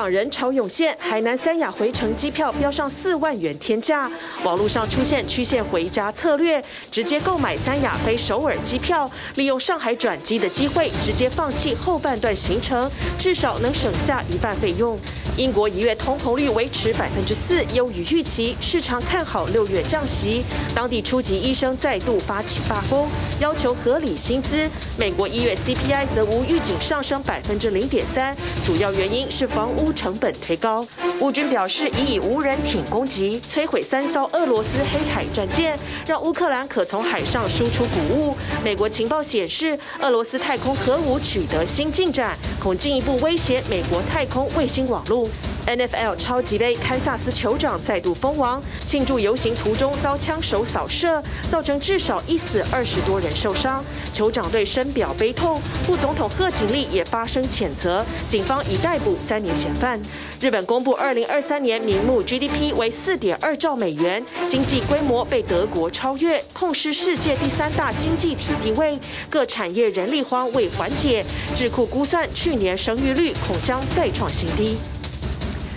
港人潮涌现，海南三亚回程机票飙上四万元天价，网络上出现曲线回家策略，直接购买三亚飞首尔机票，利用上海转机的机会，直接放弃后半段行程，至少能省下一半费用。英国一月通膨率维持百分之四，优于预期，市场看好六月降息。当地初级医生再度发起罢工，要求合理薪资。美国一月 CPI 则无预警上升百分之零点三，主要原因是房屋成本推高。乌军表示已以无人艇攻击摧毁三艘俄罗斯黑海战舰，让乌克兰可从海上输出谷物。美国情报显示，俄罗斯太空核武取得新进展，恐进一步威胁美国太空卫星网络。NFL 超级杯，堪萨斯酋长再度封王，庆祝游行途中遭枪手扫射，造成至少一死二十多人受伤。酋长队深表悲痛，副总统贺锦丽也发声谴责，警方已逮捕三名嫌犯。日本公布二零二三年名目 GDP 为四点二兆美元，经济规模被德国超越，痛失世界第三大经济体地位。各产业人力荒未缓解，智库估算去年生育率恐将再创新低。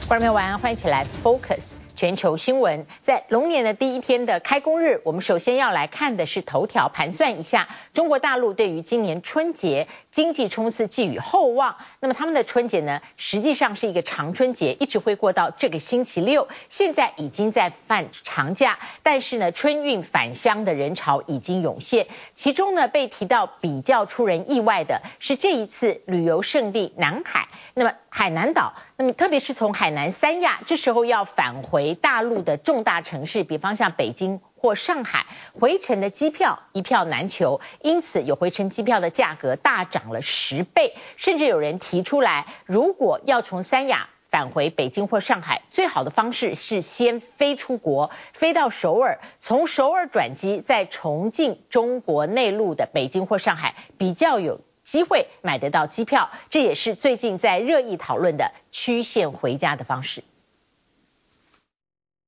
观众朋友晚安，欢迎起来 Focus 全球新闻。在龙年的第一天的开工日，我们首先要来看的是头条，盘算一下中国大陆对于今年春节经济冲刺寄予厚望。那么他们的春节呢，实际上是一个长春节，一直会过到这个星期六。现在已经在放长假，但是呢，春运返乡的人潮已经涌现。其中呢，被提到比较出人意外的是这一次旅游胜地南海。那么海南岛，那么特别是从海南三亚，这时候要返回大陆的重大城市，比方像北京或上海，回程的机票一票难求，因此有回程机票的价格大涨了十倍，甚至有人提出来，如果要从三亚返回北京或上海，最好的方式是先飞出国，飞到首尔，从首尔转机再重进中国内陆的北京或上海，比较有。机会买得到机票，这也是最近在热议讨论的曲线回家的方式。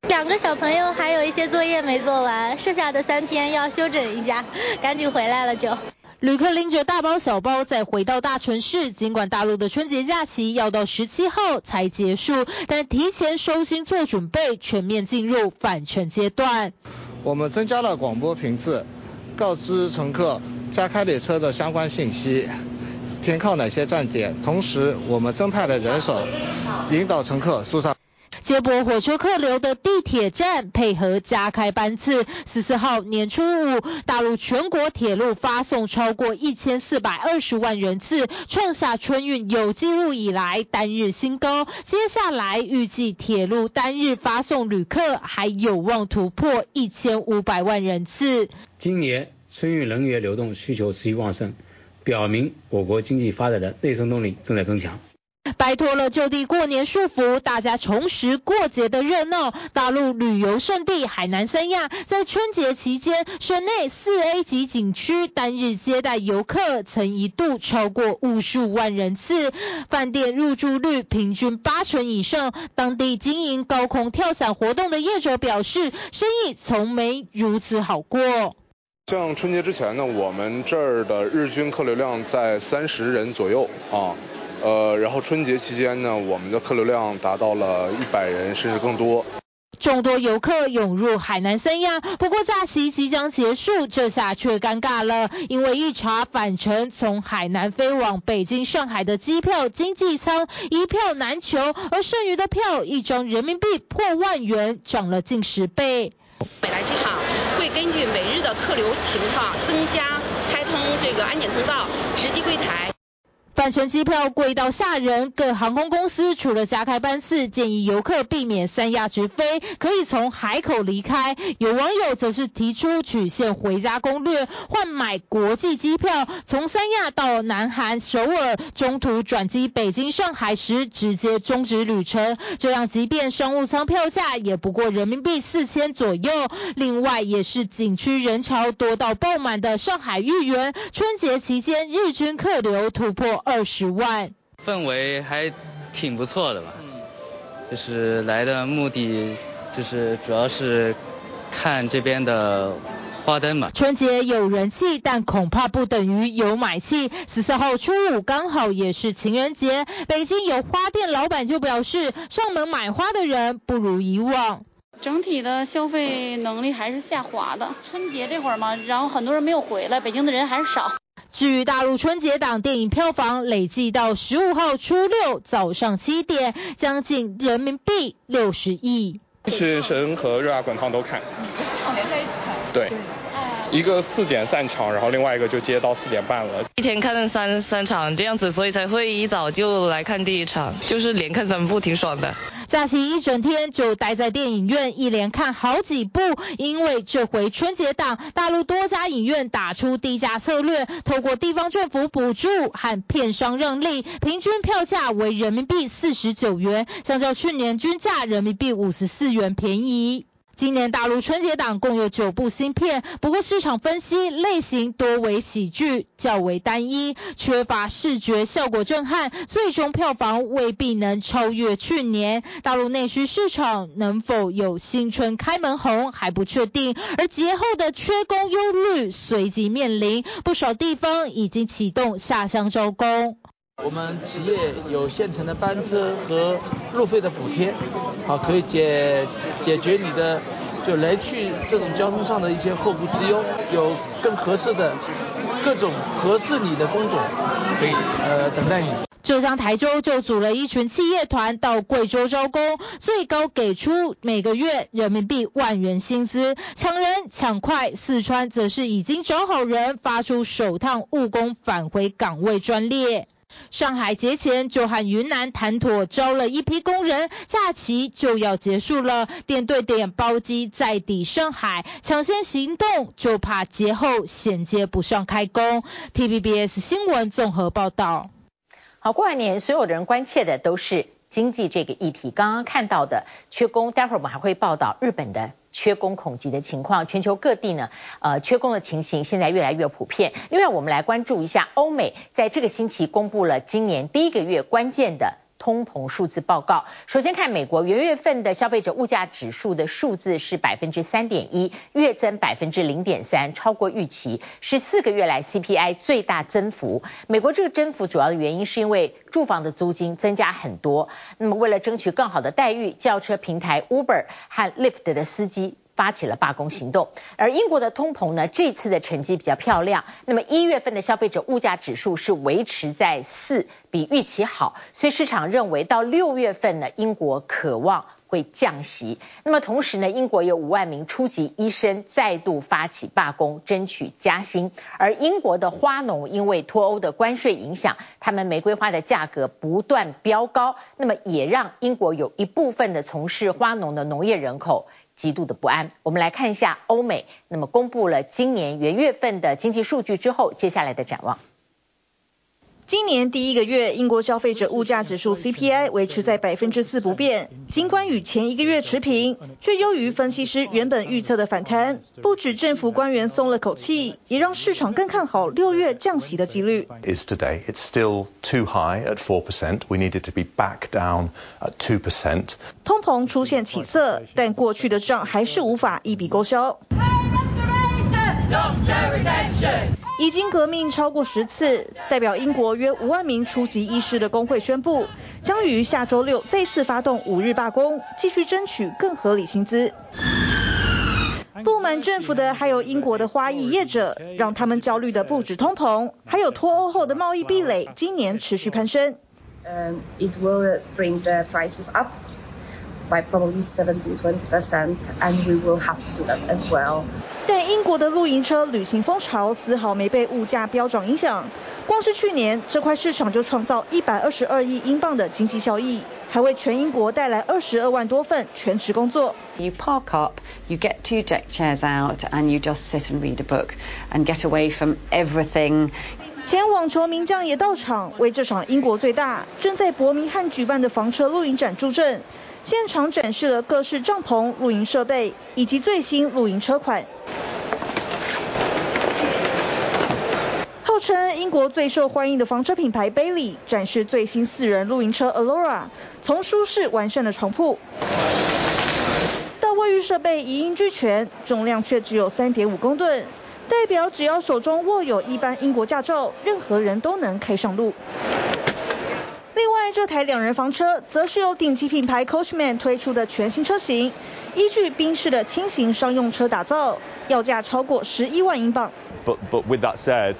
两个小朋友还有一些作业没做完，剩下的三天要休整一下，赶紧回来了就。旅客拎着大包小包再回到大城市，尽管大陆的春节假期要到十七号才结束，但提前收心做准备，全面进入返程阶段。我们增加了广播频次，告知乘客。加开列车的相关信息，停靠哪些站点？同时，我们增派了人手，引导乘客疏散。接驳火车客流的地铁站配合加开班次。十四号年初五，大陆全国铁路发送超过一千四百二十万人次，创下春运有记录以来单日新高。接下来预计铁路单日发送旅客还有望突破一千五百万人次。今年。春运人员流动需求持续旺盛，表明我国经济发展的内生动力正在增强。摆脱了就地过年束缚，大家重拾过节的热闹。大陆旅游胜地海南三亚在春节期间，省内四 A 级景区单日接待游客曾一度超过五十五万人次，饭店入住率平均八成以上。当地经营高空跳伞活动的业者表示，生意从没如此好过。像春节之前呢，我们这儿的日均客流量在三十人左右啊，呃，然后春节期间呢，我们的客流量达到了一百人甚至更多。众多游客涌入海南三亚，不过假期即将结束，这下却尴尬了，因为一查返程从海南飞往北京、上海的机票经济舱一票难求，而剩余的票一张人民币破万元，涨了近十倍。北来机场会根据每日的客流情况增加开通这个安检通道、值机柜台。返程机票贵到吓人，各航空公司除了加开班次，建议游客避免三亚直飞，可以从海口离开。有网友则是提出曲线回家攻略，换买国际机票，从三亚到南韩首尔，中途转机北京、上海时直接终止旅程，这样即便商务舱票价也不过人民币四千左右。另外，也是景区人潮多到爆满的上海豫园，春节期间日均客流突破。二十万，氛围还挺不错的吧？嗯，就是来的目的就是主要是看这边的花灯嘛。春节有人气，但恐怕不等于有买气。十四号初五刚好也是情人节，北京有花店老板就表示，上门买花的人不如以往。整体的消费能力还是下滑的。春节这会儿嘛，然后很多人没有回来，北京的人还是少。至于大陆春节档电影票房累计到十五号初六早上七点，将近人民币六十亿。是神和热辣滚烫都看，场连在一起看。对，一个四点散场，然后另外一个就接到四点半了。一天看三三场这样子，所以才会一早就来看第一场，就是连看三部，挺爽的。假期一整天就待在电影院，一连看好几部。因为这回春节档，大陆多家影院打出低价策略，透过地方政府补助和片商让利，平均票价为人民币四十九元，相较去年均价人民币五十四元便宜。今年大陆春节档共有九部新片，不过市场分析类型多为喜剧，较为单一，缺乏视觉效果震撼，最终票房未必能超越去年。大陆内需市场能否有新春开门红还不确定，而节后的缺工忧虑随即面临，不少地方已经启动下乡招工。我们企业有现成的班车和路费的补贴，好，可以解解决你的就来去这种交通上的一些后顾之忧，有更合适的各种合适你的工作可以呃等待你。浙江台州就组了一群企业团到贵州招工，最高给出每个月人民币万元薪资，抢人抢快。四川则是已经找好人，发出首趟务工返回岗位专列。上海节前就和云南谈妥，招了一批工人，假期就要结束了，点对点包机再抵上海，抢先行动就怕节后衔接不上开工。TVBS 新闻综合报道。好，过完年所有的人关切的都是经济这个议题，刚刚看到的缺工，待会儿我们还会报道日本的。缺工恐急的情况，全球各地呢，呃，缺工的情形现在越来越普遍。另外，我们来关注一下欧美，在这个星期公布了今年第一个月关键的。通膨数字报告，首先看美国元月份的消费者物价指数的数字是百分之三点一，月增百分之零点三，超过预期，是四个月来 CPI 最大增幅。美国这个增幅主要的原因是因为住房的租金增加很多，那么为了争取更好的待遇，轿车平台 Uber 和 Lyft 的司机。发起了罢工行动，而英国的通膨呢，这次的成绩比较漂亮。那么一月份的消费者物价指数是维持在四，比预期好，所以市场认为到六月份呢，英国渴望会降息。那么同时呢，英国有五万名初级医生再度发起罢工，争取加薪。而英国的花农因为脱欧的关税影响，他们玫瑰花的价格不断飙高，那么也让英国有一部分的从事花农的农业人口。极度的不安。我们来看一下欧美，那么公布了今年元月份的经济数据之后，接下来的展望。今年第一个月，英国消费者物价指数 CPI 维持在百分之四不变，尽管与前一个月持平，却优于分析师原本预测的反弹。不止政府官员松了口气，也让市场更看好六月降息的几率。Is today it's still too high at four percent? We needed to be back down at two percent. 通膨出现起色，但过去的账还是无法一笔勾销。已经革命超过十次，代表英国约五万名初级医师的工会宣布，将于下周六再次发动五日罢工，继续争取更合理薪资。不满政府的还有英国的花艺业者，让他们焦虑的不止通膨，还有脱欧后的贸易壁垒，今年持续攀升。Um, it will bring the prices up by probably 7 to 20%, and we will have to do that as well. 但英国的露营车旅行风潮丝毫没被物价飙涨影响，光是去年这块市场就创造一百二十二亿英镑的经济效益，还为全英国带来二十二万多份全职工作。You park up, you get two deck chairs out, and you just sit and read a book and get away from everything. 前网球名将也到场，为这场英国最大、正在伯明翰举办的房车露营展助阵，现场展示了各式帐篷、露营设备以及最新露营车款。号称英国最受欢迎的房车品牌 Bailey 展示最新四人露营车 Alora，从舒适完善的床铺到卫浴设备一应俱全，重量却只有三点五公吨，代表只要手中握有一般英国驾照，任何人都能开上路。另外，这台两人房车则是由顶级品牌 Coachman 推出的全新车型，依据宾士的轻型商用车打造，要价超过十一万英镑。But, but with that said,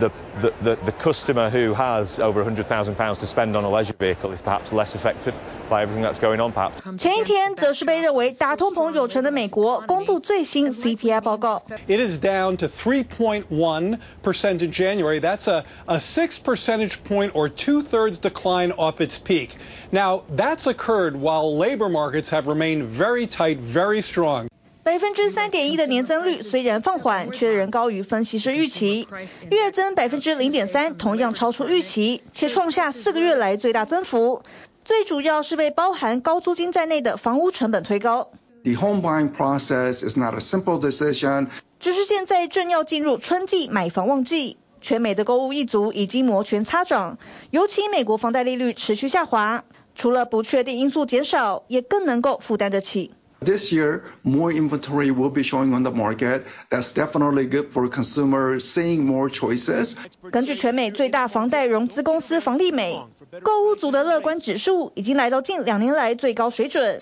the, the, the, the customer who has over £100,000 to spend on a leisure vehicle is perhaps less affected by everything that's going on, perhaps. 前一天则是被认为打通膨有成的美国公布最新 CPI 报告。It is down to 3.1% in January. That's a, a six percentage point or two-thirds decline off its peak. Now, that's occurred while labor markets have remained very tight, very strong. 百分之三点一的年增率虽然放缓，却仍高于分析师预期。月增百分之零点三，同样超出预期，且创下四个月来最大增幅。最主要是被包含高租金在内的房屋成本推高。The home buying process is not a simple decision. 只是现在正要进入春季买房旺季，全美的购物一族已经摩拳擦掌。尤其美国房贷利率持续下滑，除了不确定因素减少，也更能够负担得起。This year, more inventory will be showing on the market. That's definitely good for consumers seeing more choices. 根据全美最大房贷融资公司房利美，购屋族的乐观指数已经来到近两年来最高水准。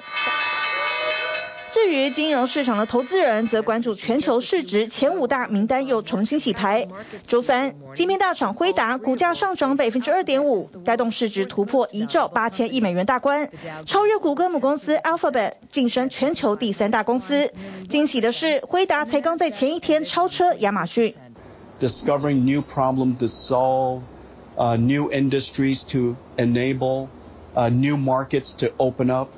至于金融市场的投资人，则关注全球市值前五大名单又重新洗牌。周三，晶片大厂辉达股价上涨百分之二点五，带动市值突破一兆八千亿美元大关，超越谷歌母公司 Alphabet，晋升全球第三大公司。惊喜的是，辉达才刚在前一天超车亚马逊。Discovering new problems to solve, uh, new industries to enable, uh, new markets to open up.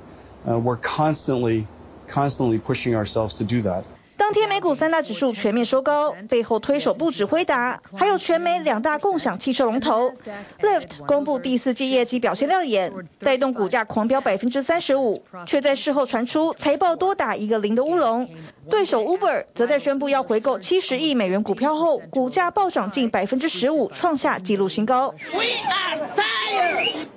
Uh, we're constantly constantly pushing ourselves to do that. 当天美股三大指数全面收高，背后推手不止辉达，还有全美两大共享汽车龙头 Lyft 公布第四季业绩表现亮眼，带动股价狂飙百分之三十五，却在事后传出财报多打一个零的乌龙。对手 Uber 则在宣布要回购七十亿美元股票后，股价暴涨近百分之十五，创下纪录新高。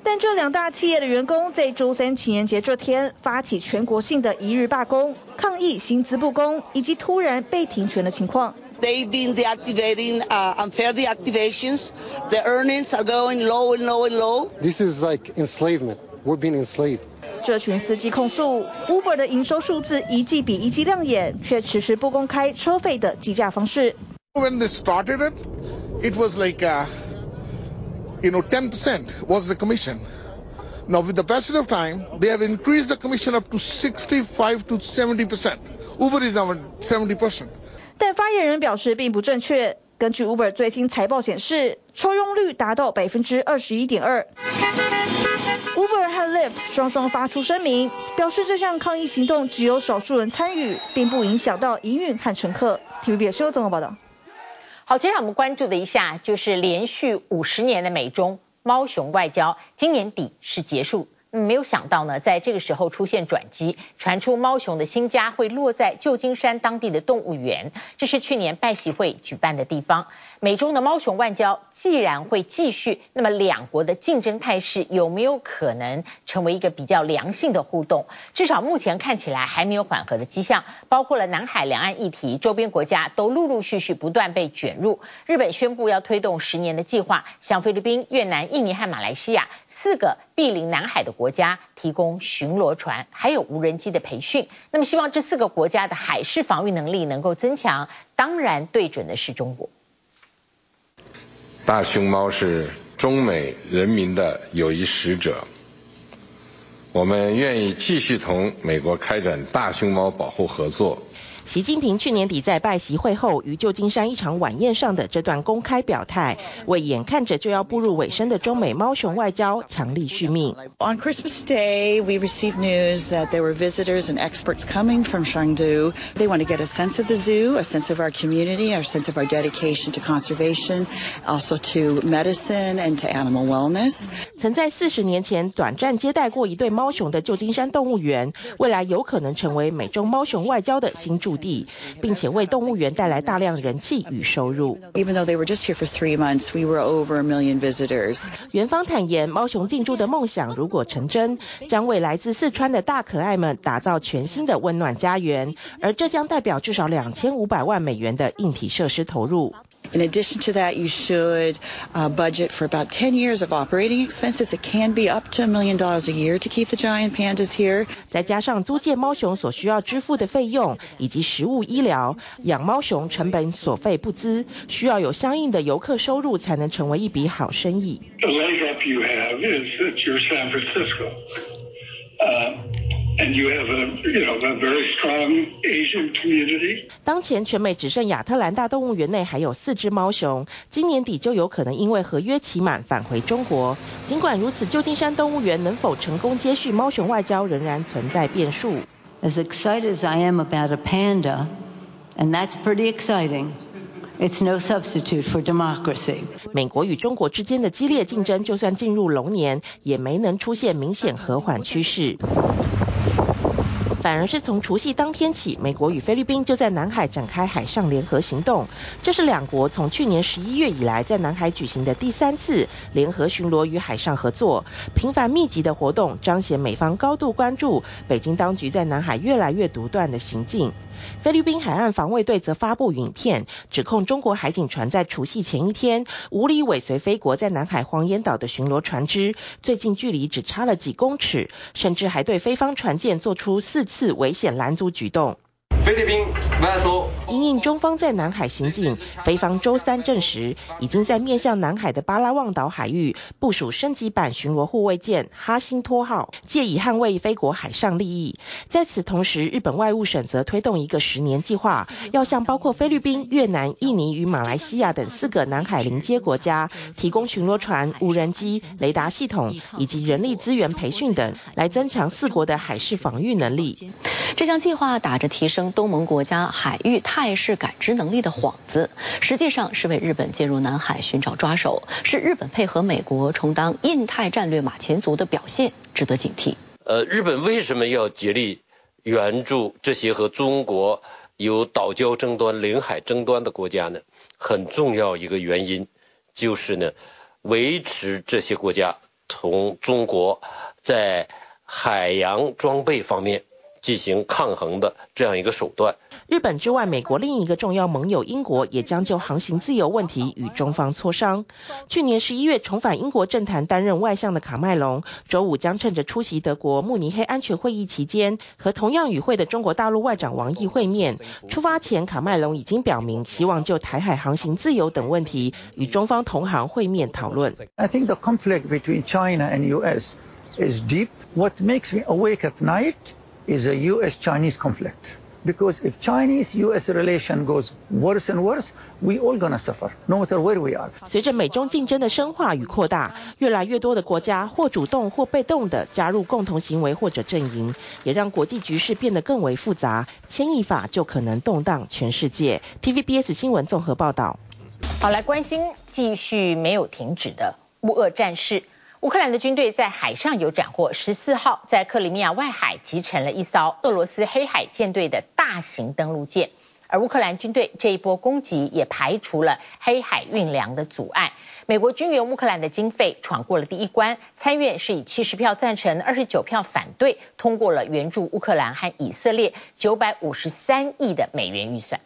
但这两大企业的员工在周三情人节这天发起全国性的一日罢工，抗议薪资不公以及突然被停权的情况。They've been deactivating, uh, unfair deactivations. The earnings are going low and low and low. This is like enslavement. We're being enslaved. 这群司机控诉，Uber 的营收数字一季比一季亮眼，却迟迟不公开车费的计价方式。When they started it, it was like, uh, you know, 10% was the commission. Now with the passage of time, they have increased the commission up to 65 to 70%. Uber is now 70%. 但发言人表示并不正确。根据 Uber 最新财报显示，抽佣率达到百分之二十一点二。Uber 和 Lyft 双双发出声明，表示这项抗议行动只有少数人参与，并不影响到营运和乘客。TVBS 新闻综合报道。好，接下来我们关注的一下，就是连续五十年的美中猫熊外交，今年底是结束。没有想到呢，在这个时候出现转机，传出猫熊的新家会落在旧金山当地的动物园，这是去年拜习会举办的地方。美中的猫熊外交既然会继续，那么两国的竞争态势有没有可能成为一个比较良性的互动？至少目前看起来还没有缓和的迹象。包括了南海两岸议题，周边国家都陆陆续续不断被卷入。日本宣布要推动十年的计划，向菲律宾、越南、印尼和马来西亚四个毗邻南海的国家提供巡逻船，还有无人机的培训。那么希望这四个国家的海事防御能力能够增强。当然，对准的是中国。大熊猫是中美人民的友谊使者，我们愿意继续同美国开展大熊猫保护合作。习近平去年底在拜习会后于旧金山一场晚宴上的这段公开表态，为眼看着就要步入尾声的中美猫熊外交强力续命。On Christmas Day, we received news that there were visitors and experts coming from Chengdu. They want to get a sense of the zoo, a sense of our community, a sense of our dedication to conservation, also to medicine and to animal wellness. 曾在四十年前短暂接待过一对猫熊的旧金山动物园，未来有可能成为美中猫熊外交的新地，并且为动物园带来大量人气与收入。Even though they were just here for three months, we were over a million visitors. 园方坦言，猫熊进驻的梦想如果成真，将为来自四川的大可爱们打造全新的温暖家园，而这将代表至少两千五百万美元的硬体设施投入。In addition to that, you should uh, budget for about 10 years of operating expenses. It can be up to a million dollars a year to keep the giant pandas here. 再加上租借猫熊所需要支付的费用，以及食物、医疗，养猫熊成本所费不貲，需要有相应的游客收入才能成为一笔好生意。The leg up you have is that you're San Francisco. Uh, And you have a, you know, a very strong Asian community. 当前全美只剩亚特兰大动物园内还有四只猫熊，今年底就有可能因为合约期满返回中国。尽管如此，旧金山动物园能否成功接续猫熊外交仍然存在变数。As excited as I am about a panda, and that's pretty exciting. It's no substitute for democracy. 美国与中国之间的激烈竞争，就算进入龙年，也没能出现明显和缓趋势。反而是从除夕当天起，美国与菲律宾就在南海展开海上联合行动。这是两国从去年十一月以来在南海举行的第三次联合巡逻与海上合作。频繁密集的活动彰显美方高度关注北京当局在南海越来越独断的行径。菲律宾海岸防卫队则发布影片，指控中国海警船在除夕前一天无理尾随菲国在南海黄岩岛的巡逻船只，最近距离只差了几公尺，甚至还对菲方船舰做出四次危险拦阻举动。菲律宾说，因应中方在南海行径，菲方周三证实，已经在面向南海的巴拉望岛海域部署升级版巡逻护卫舰哈辛托号，借以捍卫菲国海上利益。在此同时，日本外务省则推动一个十年计划，要向包括菲律宾、越南、印尼与马来西亚等四个南海邻接国家提供巡逻船、无人机、雷达系统以及人力资源培训等，来增强四国的海事防御能力。这项计划打着提升东盟国家海域态势感知能力的幌子，实际上是为日本介入南海寻找抓手，是日本配合美国充当印太战略马前卒的表现，值得警惕。呃，日本为什么要竭力援助这些和中国有岛礁争端、领海争端的国家呢？很重要一个原因就是呢，维持这些国家同中国在海洋装备方面。进行抗衡的这样一个手段。日本之外，美国另一个重要盟友英国也将就航行自由问题与中方磋商。去年十一月重返英国政坛担任外相的卡麦隆，周五将趁着出席德国慕尼黑安全会议期间，和同样与会的中国大陆外长王毅会面。出发前，卡麦隆已经表明希望就台海航行自由等问题与中方同行会面讨论。I think the conflict between China and US is deep. What makes me awake at night? Is a U.S.-Chinese conflict. Because if Chinese-U.S. relation goes worse and worse, we all gonna suffer, no matter where we are. 随着美中竞争的深化与扩大，越来越多的国家或主动或被动的加入共同行为或者阵营，也让国际局势变得更为复杂。牵一发就可能动荡全世界。TVBS 新闻综合报道。好，来关心继续没有停止的乌俄战事。乌克兰的军队在海上有斩获，十四号在克里米亚外海击沉了一艘俄罗斯黑海舰队的大型登陆舰，而乌克兰军队这一波攻击也排除了黑海运粮的阻碍。美国军援乌克兰的经费闯过了第一关，参院是以七十票赞成、二十九票反对，通过了援助乌克兰和以色列九百五十三亿的美元预算。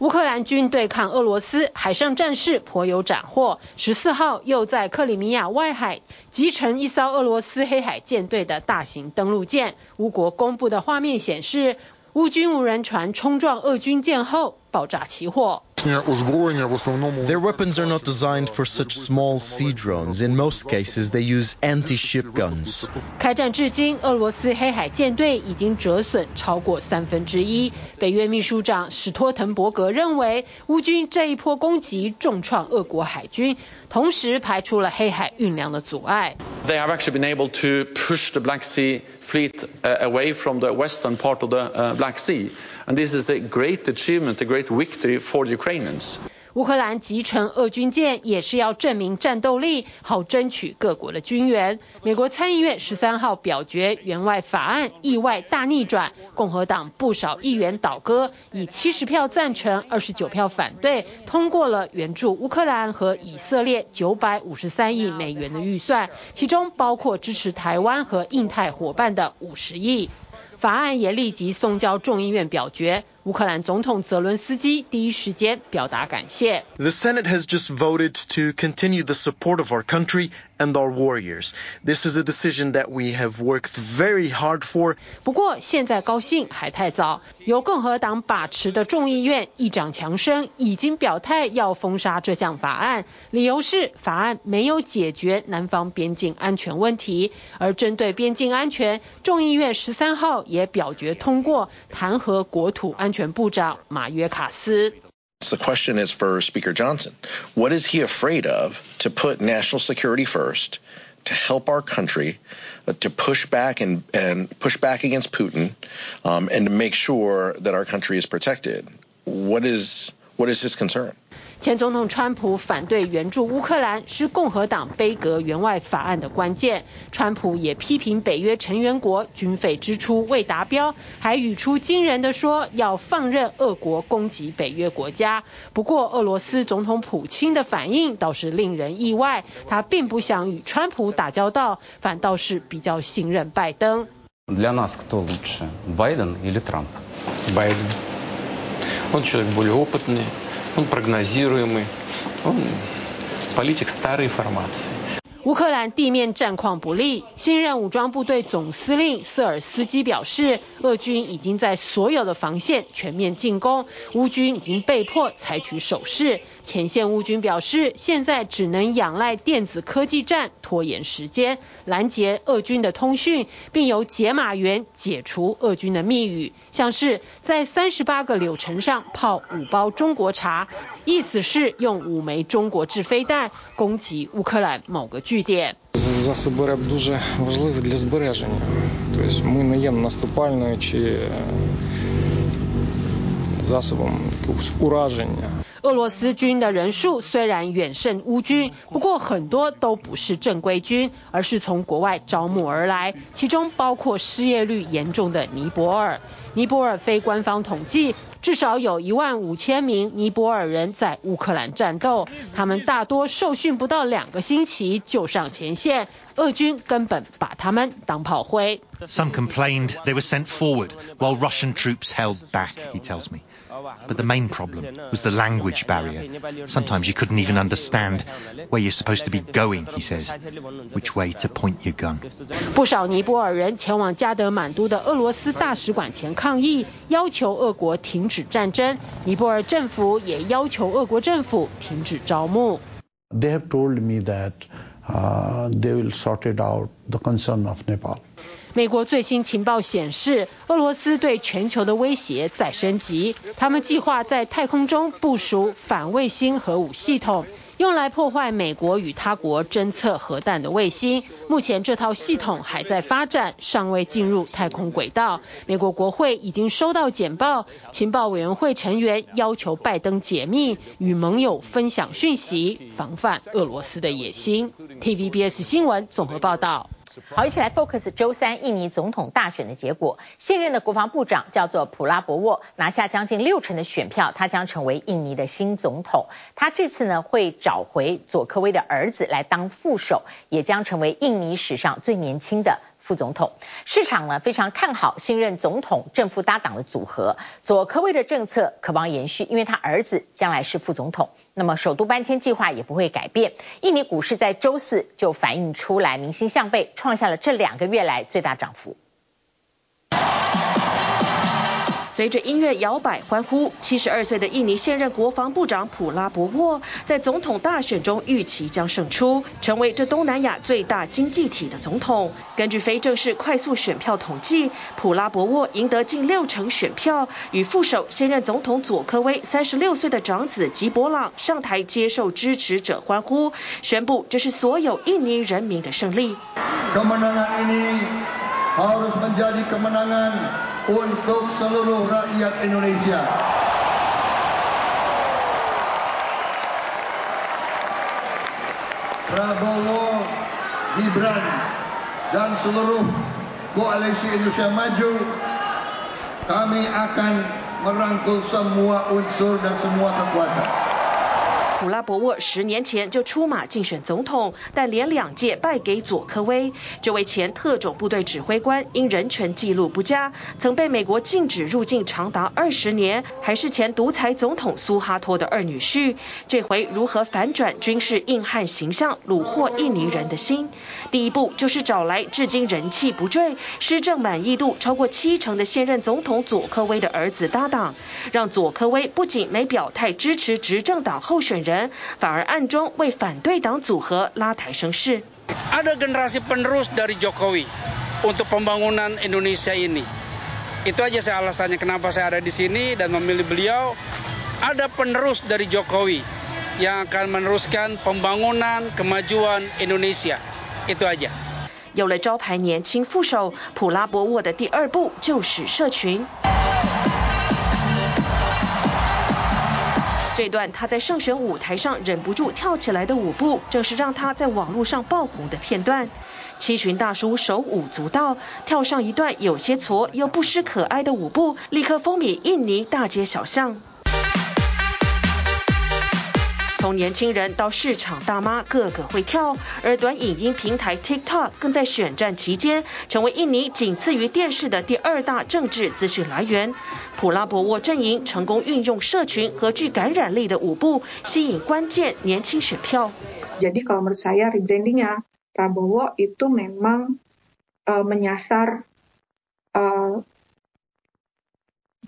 乌克兰军对抗俄罗斯海上战事颇有斩获，十四号又在克里米亚外海击沉一艘俄罗斯黑海舰队的大型登陆舰。乌国公布的画面显示，乌军无人船冲撞俄军舰后爆炸起火。Their weapons are not designed for such small sea drones. In most cases, they use anti-ship guns. 开战至今，俄罗斯黑海舰队已经折损超过三分之一。北约秘书长史托滕伯格认为，乌军这一波攻击重创俄国海军，同时排除了黑海运粮的阻碍。They have actually been able to push the Black Sea fleet uh, away from the western part of the uh, Black Sea. And this is a great achievement, a great victory for the Ukrainians. 乌克兰击沉俄军舰也是要证明战斗力，好争取各国的军援。美国参议院十三号表决援外法案，意外大逆转，共和党不少议员倒戈，以七十票赞成、二十九票反对，通过了援助乌克兰和以色列九百五十三亿美元的预算，其中包括支持台湾和印太伙伴的五十亿。法案也立即送交众议院表决。乌克兰总统泽伦斯基第一时间表达感谢。The Senate has just voted to continue the support of our country and our warriors. This is a decision that we have worked very hard for. 不过现在高兴还太早。由共和党把持的众议院议长强生已经表态要封杀这项法案，理由是法案没有解决南方边境安全问题。而针对边境安全，众议院十三号也表决通过弹劾国土安。安全部长马约卡斯。The question is for Speaker Johnson. What is he afraid of to put national security first, to help our country, to push back and, and push back against Putin, um, and to make sure that our country is protected? What is, what is his concern? 前总统川普反对援助乌克兰是共和党杯葛援外法案的关键。川普也批评北约成员国军费支出未达标，还语出惊人的说要放任俄国攻击北约国家。不过，俄罗斯总统普京的反应倒是令人意外，他并不想与川普打交道，反倒是比较信任拜登。Для нас кто лучше, Байден или Трамп? Байден. Он человек более опытный. Он прогнозируемый. Он политик старой формации. 乌克兰地面战况不利，新任武装部队总司令瑟尔斯基表示，俄军已经在所有的防线全面进攻，乌军已经被迫采取守势。 前线乌军表示，现在只能仰赖电子科技战拖延时间，拦截俄军的通讯，并由解码员解除俄军的密语，像是在三十八个柳城上泡五包中国茶，意思是用五枚中国制飞弹攻击乌克兰某个据点。俄罗斯军的人数虽然远胜乌军，不过很多都不是正规军，而是从国外招募而来，其中包括失业率严重的尼泊尔。尼泊尔非官方统计，至少有一万五千名尼泊尔人在乌克兰战斗，他们大多受训不到两个星期就上前线，俄军根本把他们当炮灰。Some complained they were sent forward while Russian troops held back, he tells me. But the main problem was the language barrier. Sometimes you couldn't even understand where you're supposed to be going, he says. Which way to point your gun. 不少尼泊尔人前往加德满都的俄罗斯大使馆前抗议，要求俄国停止战争。尼泊尔政府也要求俄国政府停止招募。They have told me that, uh, they will sort it out the concern of Nepal. 美国最新情报显示，俄罗斯对全球的威胁在升级。他们计划在太空中部署反卫星核武系统，用来破坏美国与他国侦测核弹的卫星。目前这套系统还在发展，尚未进入太空轨道。美国国会已经收到简报，情报委员会成员要求拜登解密，与盟友分享讯息，防范俄罗斯的野心。TVBS 新闻综合报道。好，一起来 focus 周三印尼总统大选的结果。现任的国防部长叫做普拉博沃，拿下将近六成的选票，他将成为印尼的新总统。他这次呢会找回佐科威的儿子来当副手，也将成为印尼史上最年轻的。副总统市场呢非常看好新任总统正副搭档的组合，左科威的政策渴望延续，因为他儿子将来是副总统。那么首都搬迁计划也不会改变。印尼股市在周四就反映出来，民心向背，创下了这两个月来最大涨幅。随着音乐摇摆欢呼，七十二岁的印尼现任国防部长普拉博沃在总统大选中预期将胜出，成为这东南亚最大经济体的总统。根据非正式快速选票统计，普拉博沃赢得近六成选票，与副手现任总统佐科威三十六岁的长子吉伯朗上台接受支持者欢呼，宣布这是所有印尼人民的胜利。untuk seluruh rakyat Indonesia. Prabowo Gibran dan seluruh koalisi Indonesia Maju kami akan merangkul semua unsur dan semua kekuatan. 普拉博沃十年前就出马竞选总统，但连两届败给佐科威。这位前特种部队指挥官因人权记录不佳，曾被美国禁止入境长达二十年，还是前独裁总统苏哈托的二女婿。这回如何反转军事硬汉形象，虏获印尼人的心？第一步就是找来至今人气不坠、施政满意度超过七成的现任总统佐科威的儿子搭档，让佐科威不仅没表态支持执政党候选人。人反而暗中为反对党组合拉抬声势。Ada generasi penerus dari Jokowi untuk pembangunan Indonesia ini. Itu aja saya alasannya kenapa saya ada di sini dan memilih beliau. Ada penerus dari Jokowi yang akan meneruskan pembangunan kemajuan Indonesia. Itu aja. 有了招牌年轻副手，普拉博沃的第二步就是社群。这段他在胜选舞台上忍不住跳起来的舞步，正是让他在网络上爆红的片段。七旬大叔手舞足蹈，跳上一段有些挫又不失可爱的舞步，立刻风靡印尼大街小巷。从年轻人到市场大妈，个个会跳。而短影音平台 TikTok 更在选战期间成为印尼仅次于电视的第二大政治资讯来源。普拉博沃阵营成功运用社群和具感染力的舞步，吸引关键年轻选票。Jadi kalau menurut saya rebrandingnya Prabowo itu memang menyasar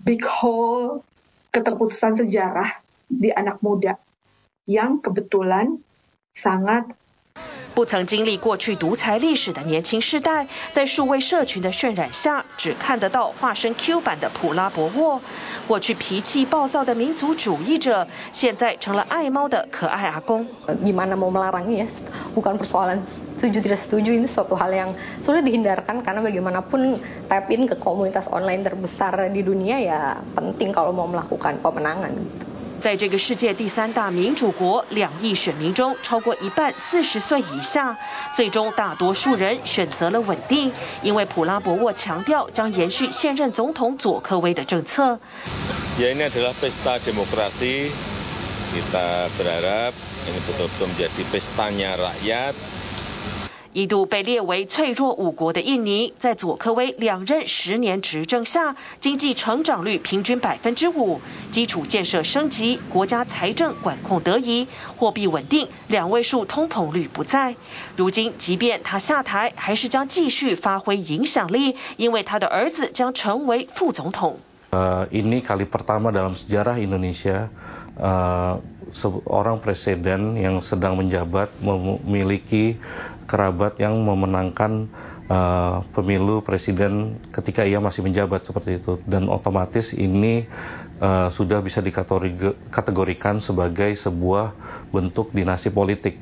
big hole keterputusan sejarah di anak muda. 不曾经历过去独裁历史的年轻世代，在数位社群的渲染下，只看得到化身 Q 版的普拉博沃。过去脾气暴躁的民族主义者，现在成了爱猫的可爱阿公。Gimana mau melarangnya? Bukan persoalan setuju tidak setuju ini suatu hal yang sulit dihindarkan karena bagaimanapun tap in ke komunitas online terbesar di dunia ya penting kalau mau melakukan pemenangan. 在这个世界第三大民主国，两亿选民中超过一半四十岁以下，最终大多数人选择了稳定，因为普拉博沃强调将延续现任总统佐科威的政策。一度被列为脆弱五国的印尼，在佐科威两任十年执政下，经济成长率平均百分之五，基础建设升级，国家财政管控得宜，货币稳定，两位数通膨率不在。如今，即便他下台，还是将继续发挥影响力，因为他的儿子将成为副总统。呃，ini kali pertama dalam sejarah Indonesia，呃，seorang presiden yang sedang menjabat memiliki kerabat yang memenangkan pemilu presiden ketika ia masih menjabat seperti itu dan otomatis ini sudah bisa dikategorikan sebagai sebuah bentuk dinasti politik.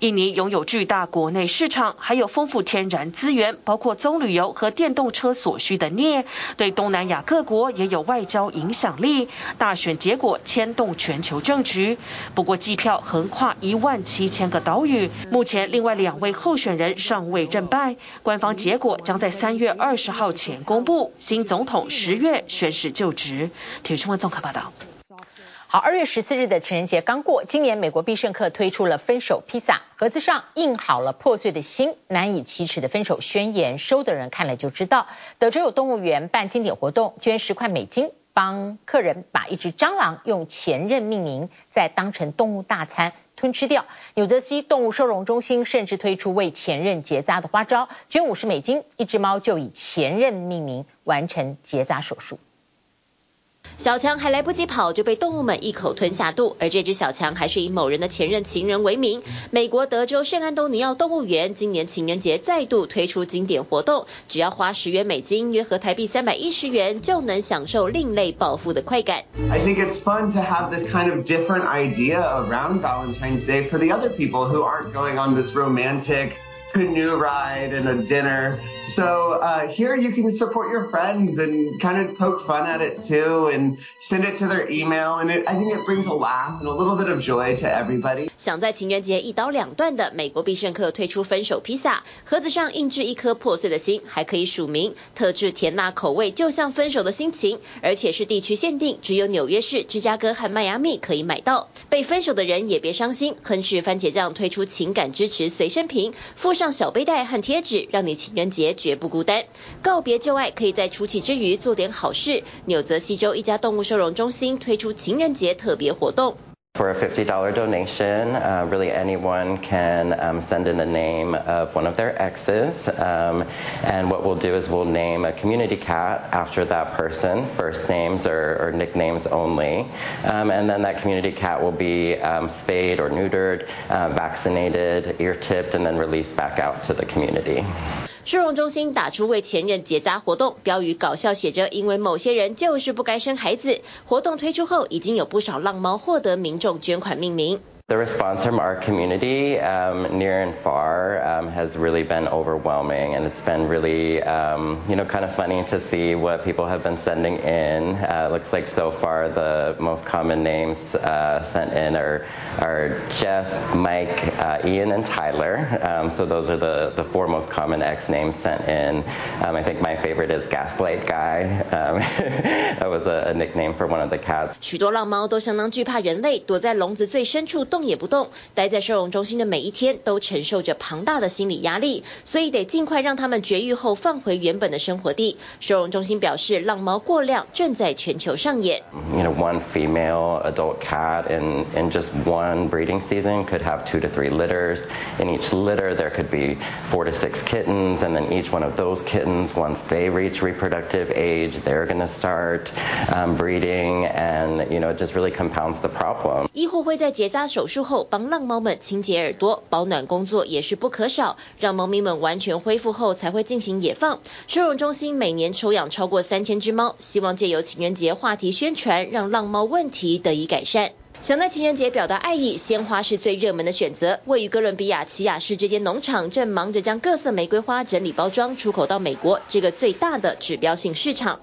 印尼拥有巨大国内市场，还有丰富天然资源，包括棕榈油和电动车所需的镍，对东南亚各国也有外交影响力。大选结果牵动全球政局，不过计票横跨一万七千个岛屿，目前另外两位候选人尚未认败，官方结果将在三月二十号前公布，新总统十月宣誓就职。体育新闻综合报道。好，二月十四日的情人节刚过，今年美国必胜客推出了分手披萨，盒子上印好了破碎的心，难以启齿的分手宣言，收的人看了就知道。德州有动物园办经典活动，捐十块美金帮客人把一只蟑螂用前任命名，再当成动物大餐吞吃掉。纽泽西动物收容中心甚至推出为前任结扎的花招，捐五十美金，一只猫就以前任命名，完成结扎手术。小强还来不及跑，就被动物们一口吞下肚。而这只小强还是以某人的前任情人为名。美国德州圣安东尼奥动物园今年情人节再度推出经典活动，只要花十元美金，约合台币三百一十元，就能享受另类报复的快感。I think it's fun to have this kind of different idea around Valentine's Day for the other people who aren't going on this romantic canoe ride and a dinner. So uh, here you can support your friends and kind of poke fun at it too, and send it to their email. And it, I think it brings a laugh and a little bit of joy to everybody. 想在情人节一刀两断的美国必胜客推出分手披萨，盒子上印制一颗破碎的心，还可以署名，特制甜辣口味，就像分手的心情，而且是地区限定，只有纽约市、芝加哥和迈阿密可以买到。被分手的人也别伤心，亨氏番茄酱推出情感支持随身瓶，附上小背带和贴纸，让你情人节绝不孤单。告别旧爱，可以在出气之余做点好事。纽泽西州一家动物收容中心推出情人节特别活动。For a $50 donation, uh, really anyone can um, send in the name of one of their exes. Um, and what we'll do is we'll name a community cat after that person, first names or, or nicknames only. Um, and then that community cat will be um, spayed or neutered, uh, vaccinated, ear tipped, and then released back out to the community. 收容中心打出为前任结扎活动，标语搞笑写着“因为某些人就是不该生孩子”。活动推出后，已经有不少浪猫获得民众捐款命名。The response from our community, um, near and far, um, has really been overwhelming, and it's been really, um, you know, kind of funny to see what people have been sending in. Uh, looks like so far the most common names uh, sent in are, are Jeff, Mike, uh, Ian, and Tyler. Um, so those are the, the four most common X names sent in. Um, I think my favorite is Gaslight Guy. Um, that was a, a nickname for one of the cats. 许多浪猫都相当惧怕人类，躲在笼子最深处。 动也不动，待在收容中心的每一天都承受着庞大的心理压力，所以得尽快让他们绝育后放回原本的生活地。收容中心表示，浪猫过量正在全球上演。You know, one female adult cat in in just one breeding season could have two to three litters. In each litter, there could be four to six kittens, and then each one of those kittens, once they reach reproductive age, they're going to start um, breeding, and you know, it just really compounds the problem. 医护会在结扎手。 手术后帮浪猫们清洁耳朵，保暖工作也是不可少。让猫咪们完全恢复后才会进行野放。收容中心每年抽养超过三千只猫，希望借由情人节话题宣传，让浪猫问题得以改善。想在情人节表达爱意，鲜花是最热门的选择。位于哥伦比亚奇亚市这间农场正忙着将各色玫瑰花整理包装，出口到美国这个最大的指标性市场。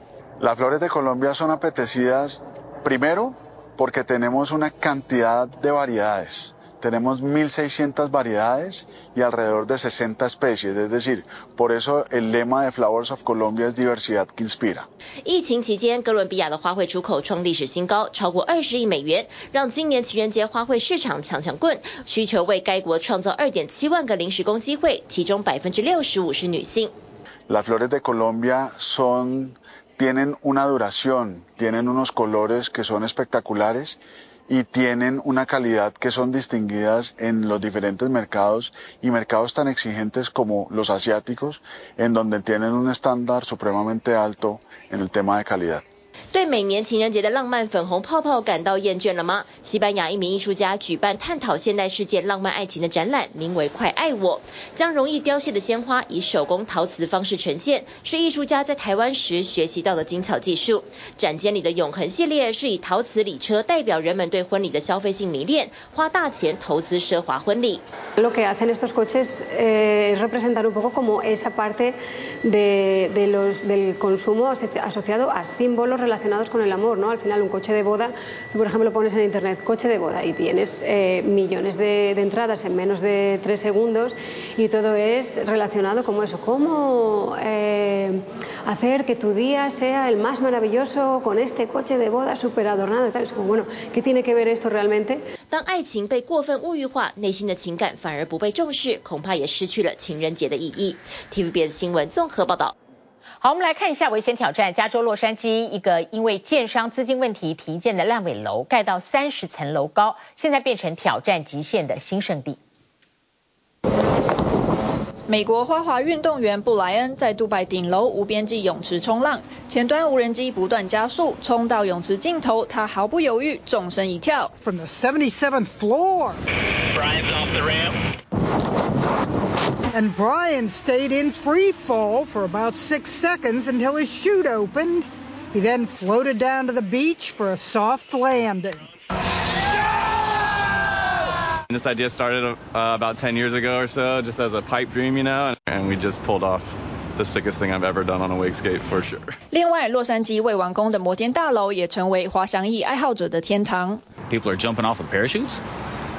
porque tenemos una cantidad de variedades. Tenemos 1.600 variedades y alrededor de 60 especies, es decir, por eso el lema de Flowers of Colombia es diversidad que inspira. 疫情期间，哥伦比亚的花卉出口创历史新高，超过二十亿美元，让今年情人节花卉市场强强滚，需求为该国创造二点七万个临时工机会，其中百分之六十五是女性。Las flores de Colombia son tienen una duración, tienen unos colores que son espectaculares y tienen una calidad que son distinguidas en los diferentes mercados y mercados tan exigentes como los asiáticos, en donde tienen un estándar supremamente alto en el tema de calidad. 对每年情人节的浪漫粉红泡泡感到厌倦了吗？西班牙一名艺术家举办探讨现代世界浪漫爱情的展览，名为《快爱我》，将容易凋谢的鲜花以手工陶瓷方式呈现，是艺术家在台湾时学习到的精巧技术。展间里的永恒系列是以陶瓷礼车代表人们对婚礼的消费性迷恋，花大钱投资奢华婚礼。Lo que hacen estos coches es representar un poco como esa parte de de los del consumo asociado a símbolos relacionados con el amor, ¿no? Al final un coche de boda, tú por ejemplo pones en internet coche de boda y tienes eh, millones de, de entradas en menos de tres segundos y todo es relacionado como eso, cómo eh, hacer que tu día sea el más maravilloso con este coche de boda súper adornado y tal. Es como, bueno, ¿qué tiene que ver esto realmente? 当爱情被过分物欲化，内心的情感反而不被重视，恐怕也失去了情人节的意义。TVBS 新闻综合报道。 好，我们来看一下危险挑战。加州洛杉矶一个因为建商资金问题提建的烂尾楼，盖到三十层楼高，现在变成挑战极限的新圣地。美国花滑运动员布莱恩在杜拜顶楼无边际泳池冲浪，前端无人机不断加速，冲到泳池尽头，他毫不犹豫，纵身一跳。From the 77th floor. And Brian stayed in free fall for about six seconds until his chute opened. He then floated down to the beach for a soft landing. This idea started uh, about 10 years ago or so, just as a pipe dream, you know, and we just pulled off the sickest thing I've ever done on a wake skate for sure. 另外，洛杉矶未完工的摩天大楼也成为滑翔翼爱好者的天堂。People are jumping off with parachutes.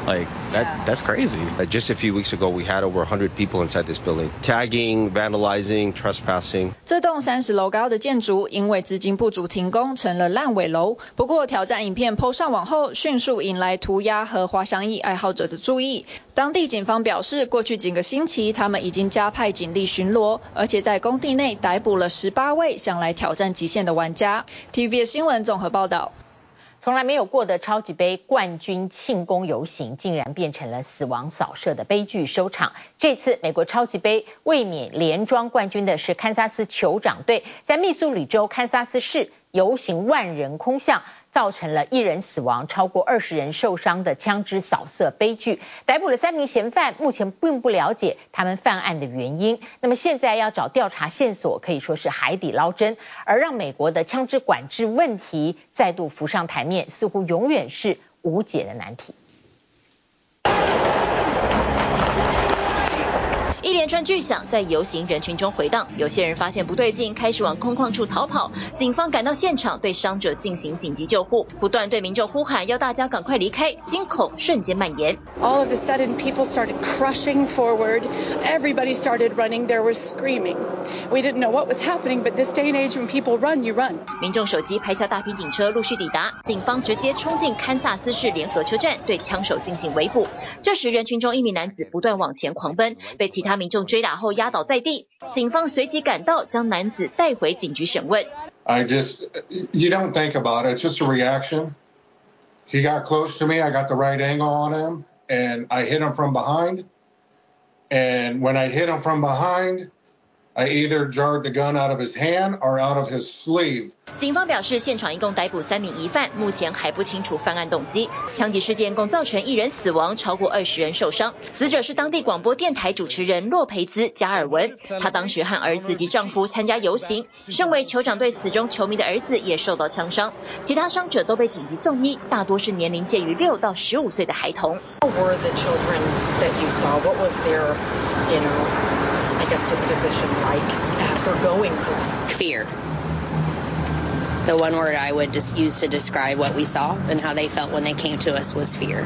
Like that that's crazy. Just a few weeks ago, we had over 100 people inside this building, tagging, vandalizing, trespassing. 这栋三十楼高的建筑因为资金不足停工，成了烂尾楼。不过挑战影片 PO 上网后，迅速引来涂鸦和滑翔翼爱好者的注意。当地警方表示，过去几个星期，他们已经加派警力巡逻，而且在工地内逮捕了十八位想来挑战极限的玩家。TVBS 新闻综合报道。从来没有过的超级杯冠军庆功游行，竟然变成了死亡扫射的悲剧收场。这次美国超级杯卫冕连庄冠军的是堪萨斯酋长队，在密苏里州堪萨斯市。游行万人空巷，造成了一人死亡、超过二十人受伤的枪支扫射悲剧。逮捕了三名嫌犯，目前并不了解他们犯案的原因。那么现在要找调查线索，可以说是海底捞针。而让美国的枪支管制问题再度浮上台面，似乎永远是无解的难题。一连串巨响在游行人群中回荡，有些人发现不对劲，开始往空旷处逃跑。警方赶到现场，对伤者进行紧急救护，不断对民众呼喊，要大家赶快离开。惊恐瞬间蔓延。All of a sudden, people started crushing forward. Everybody started running. There was screaming. We didn't know what was happening, but this day and age, when people run, you run. 民众手机拍下大批警车陆续抵达，警方直接冲进堪萨斯市联合车站，对枪手进行围捕。这时，人群中一名男子不断往前狂奔，被其他。民众追打后压倒在地，警方随即赶到，将男子带回警局审问。I just, you don't think about it, it's just a reaction. He got close to me, I got the right angle on him, and I hit him from behind. And when I hit him from behind, I either jarred the gun out of his hand or out of his sleeve. 警方表示，现场一共逮捕三名疑犯，目前还不清楚犯案动机。枪击事件共造成一人死亡，超过二十人受伤。死者是当地广播电台主持人洛培兹·加尔文，他当时和儿子及丈夫参加游行。身为酋长队死忠球迷的儿子也受到枪伤，其他伤者都被紧急送医，大多是年龄介于六到十五岁的孩童。The one word I would just use to describe what we saw and how they felt when they came to us was fear.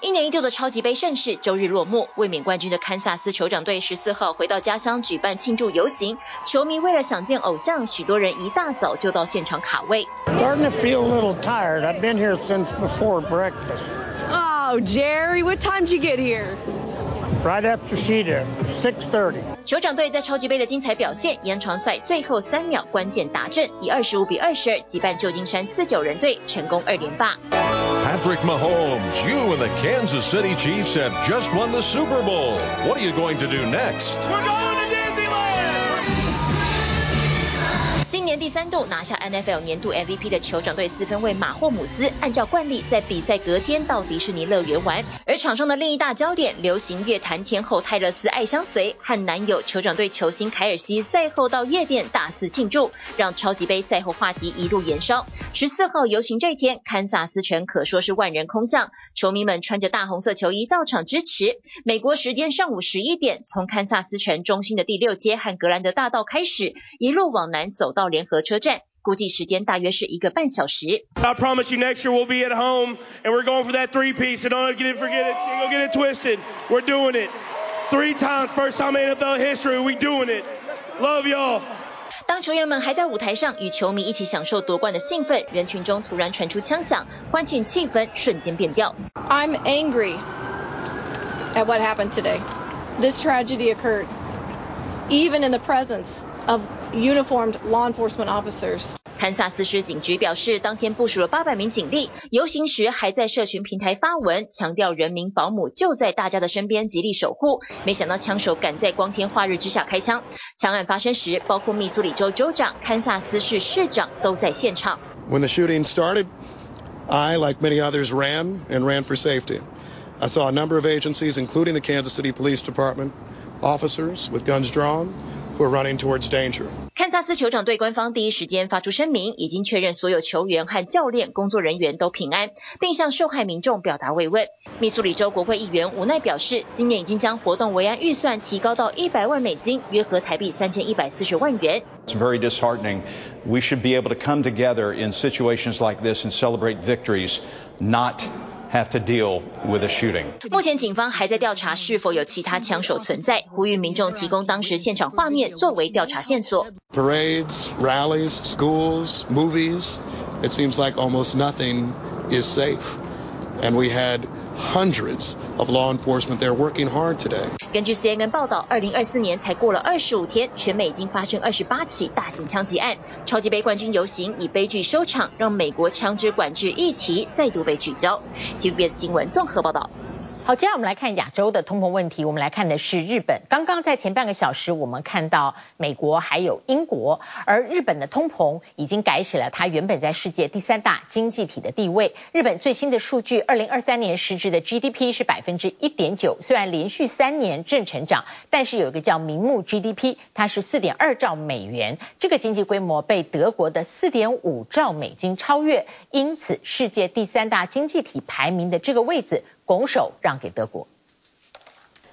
一年一度的超级杯盛事周日落幕，卫冕冠军的堪萨斯酋长队十四号回到家乡举办庆祝游行，球迷为了想见偶像，许多人一大早就到现场卡位。Starting to feel a little tired. I've been here since before breakfast. Oh, Jerry, what time did you get here? Right after she did, 6:30. 酋长队在超级杯的精彩表现，延长赛最后三秒关键达阵，以二十五比二十二击败旧金山四九人队，成功二连霸。Patrick Mahomes, you and the Kansas City Chiefs have just won the Super Bowl. What are you going to do next? 今年第三度拿下 NFL 年度 MVP 的酋长队四分卫马霍姆斯，按照惯例在比赛隔天到迪士尼乐园玩。而场上的另一大焦点，流行乐坛天后泰勒斯爱相随和男友酋长队球星凯尔西赛后到夜店大肆庆祝，让超级杯赛后话题一路延烧。十四号游行这一天，堪萨斯城可说是万人空巷，球迷们穿着大红色球衣到场支持。美国时间上午十一点，从堪萨斯城中心的第六街和格兰德大道开始，一路往南走到联合车站，估计时间大约是一个半小时。I promise you next year we'll be at home and we're going for that three piece. So don't get it, forget it, don't get it twisted. We're doing it three times, first time in NFL history. We doing it. Love y'all. 当球员们还在舞台上与球迷一起享受夺冠的兴奋，人群中突然传出枪响，欢庆气氛瞬间变调。I'm angry at what happened today. This tragedy occurred even in the presence of uniformed law enforcement officers. 堪萨斯市警局表示，当天部署了八百名警力，游行时还在社群平台发文，强调人民保姆就在大家的身边，极力守护。没想到枪手赶在光天化日之下开枪。枪案发生时，包括密苏里州州长、堪萨斯市市长都在现场。When the shooting started, I, like many others, ran and ran for safety. I saw a number of agencies, including the Kansas City Police Department, officers with guns drawn. 堪萨斯酋长队官方第一时间发出声明，已经确认所有球员和教练、工作人员都平安，并向受害民众表达慰问。密苏里州国会议员无奈表示，今年已经将活动维安预算提高到一百万美金，约合台币三千一百四十万元。It's very disheartening. We should be able to come together in situations like this and celebrate victories, not have to deal with a shooting. 目前警方还在调查是否有其他枪手存在，呼吁民众提供当时现场画面作为调查线索。Parades, rallies, schools, movies. It seems like almost nothing is safe. And we had Hundreds of law enforcement there working hard today. 根据 CNN 报道，二零二四年才过了二十五天，全美已经发生二十八起大型枪击案。超级杯冠军游行以悲剧收场，让美国枪支管制议题再度被聚焦。TVBS 新闻综合报道。好，接下来我们来看亚洲的通膨问题。我们来看的是日本。刚刚在前半个小时，我们看到美国还有英国，而日本的通膨已经改写了它原本在世界第三大经济体的地位。日本最新的数据，二零二三年实质的 GDP 是百分之一点九，虽然连续三年正成长，但是有一个叫名目 GDP，它是四点二兆美元，这个经济规模被德国的四点五兆美金超越，因此世界第三大经济体排名的这个位置。拱手让给德国。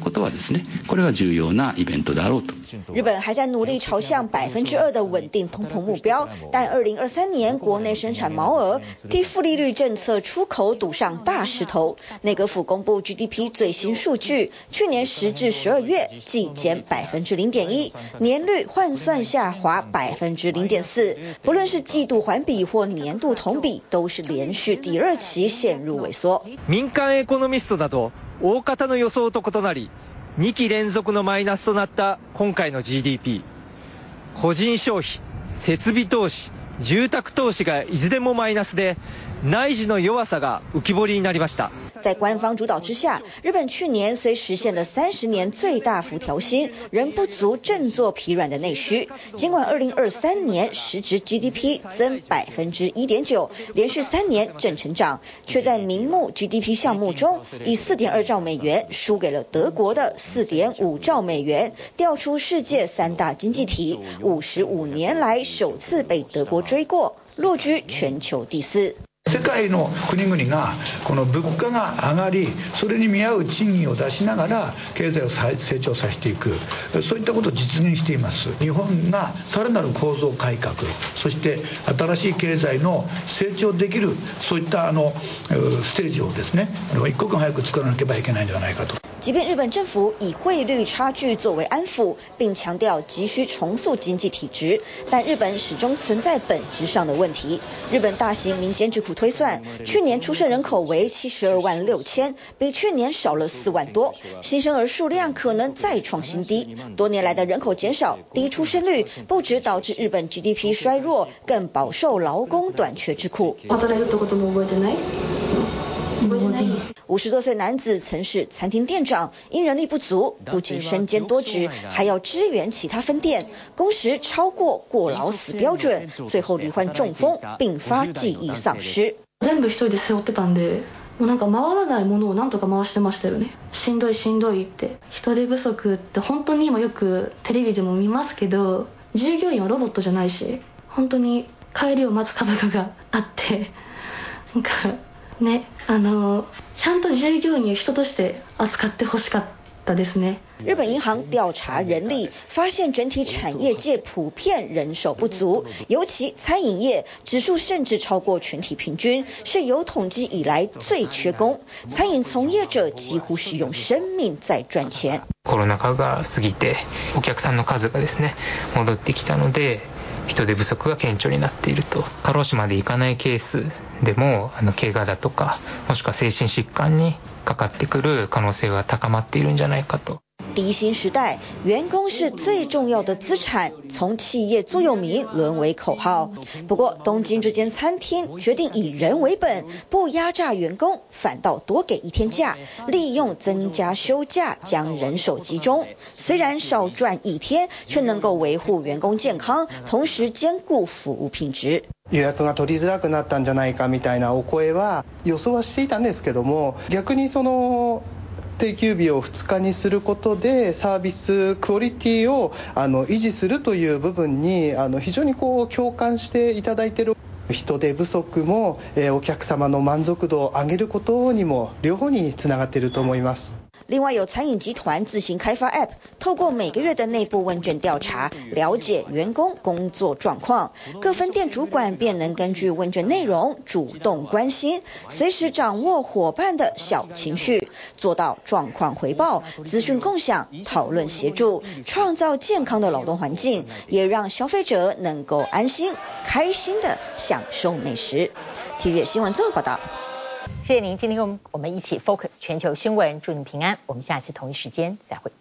ことはですね、これは重要なイベントであろうと。日本还在努力朝向百分之二的稳定通膨目标，但二零二三年国内生产毛额替负利率政策出口堵上大石头。内阁府公布 GDP 最新数据，去年十至十二月季减百分之零点一，年率换算下滑百分之零点四。不论是季度环比或年度同比，都是连续第二期陷入萎缩。民间エコノミストなど大方の予想と异なり。 2期連続のマイナスとなった今回の GDP 個人消費、設備投資住宅投資がいずれもマイナスで内需の弱さが浮き彫りになりました。在官方主导之下，日本去年虽实现了三十年最大幅调薪，仍不足振作疲软的内需。尽管二零二三年实质 GDP 增百分之一点九，连续三年正成长，却在名目 GDP 项目中以四点二兆美元输给了德国的四点五兆美元，调出世界三大经济体，五十五年来首次被德国追过，落居全球第四。世界の国々がこの物价が上がりそれに见合う赁金を出しながら経済を成长させていく。そういったことを実现しています。日本がさらなる构造改革そして新しい経済の成长できるそういったあのステージをですね一刻も早く作らなければいけないんではないかと。即便日本政府以汇率差距作为安抚并强调急需重塑经济体质但日本始终存在本质上的问题。日本大型民间智库推算，去年出生人口为七十二万六千，比去年少了四万多，新生儿数量可能再创新低。多年来的人口减少、低出生率，不止导致日本 GDP 衰弱，更饱受劳工短缺之苦。五十多岁男子曾是餐厅店长，因人力不足，不仅身兼多职，还要支援其他分店，工时超过过劳死标准，最后罹患中风，并发记忆丧失。全部一人で背负ってたんで、もうなんか回らないものをなんとか回してましたよね。しんどいしんどいって。人手不足って本当に今よくテレビでも见ますけど、従业员はロボットじゃないし、本当に帰りを待つ家族があって、なんかね、 あの、ちゃんと従业员を人として扱ってほしかったですね。日本银行调查人力，发现整体产业界普遍人手不足，尤其餐饮业指数甚至超过全体平均，是有统计以来最缺工。餐饮从业者几乎是用生命在赚钱。コロナ祸が过ぎて、お客さんの数がですね、戻ってきたので。 人手不足が顕著になっていると過労死までいかないケースでもあの怪我だとかもしくは精神疾患にかかってくる可能性は高まっているんじゃないかと。低薪时代，员工是最重要的资产，从企业座右铭沦为口号。不过，东京这间餐厅决定以人为本，不压榨员工，反倒多给一天假，利用增加休假将人手集中。虽然少赚一天，却能够维护员工健康，同时兼顾服务品质。予约が取りづらくなったんじゃないかみたいなお声は予想はしていたんですけども、逆にその 定休日を2日にすることでサービスクオリティをあの維持するという部分にあの非常にこう共感していただいている人手不足も、えお客様の満足度を上げることにも両方につながっていると思います。另外，有餐饮集团自行开发 App，透过每个月的内部问卷调查，了解员工工作状况，各分店主管便能根据问卷内容主动关心，随时掌握伙伴的小情绪，做到状况回报、资讯共享、讨论协助，创造健康的劳动环境，也让消费者能够安心、开心的享受美食。体育新闻综合报道。谢谢您今天跟我们一起 focus 全球新闻祝你平安我们下期同一时间再会。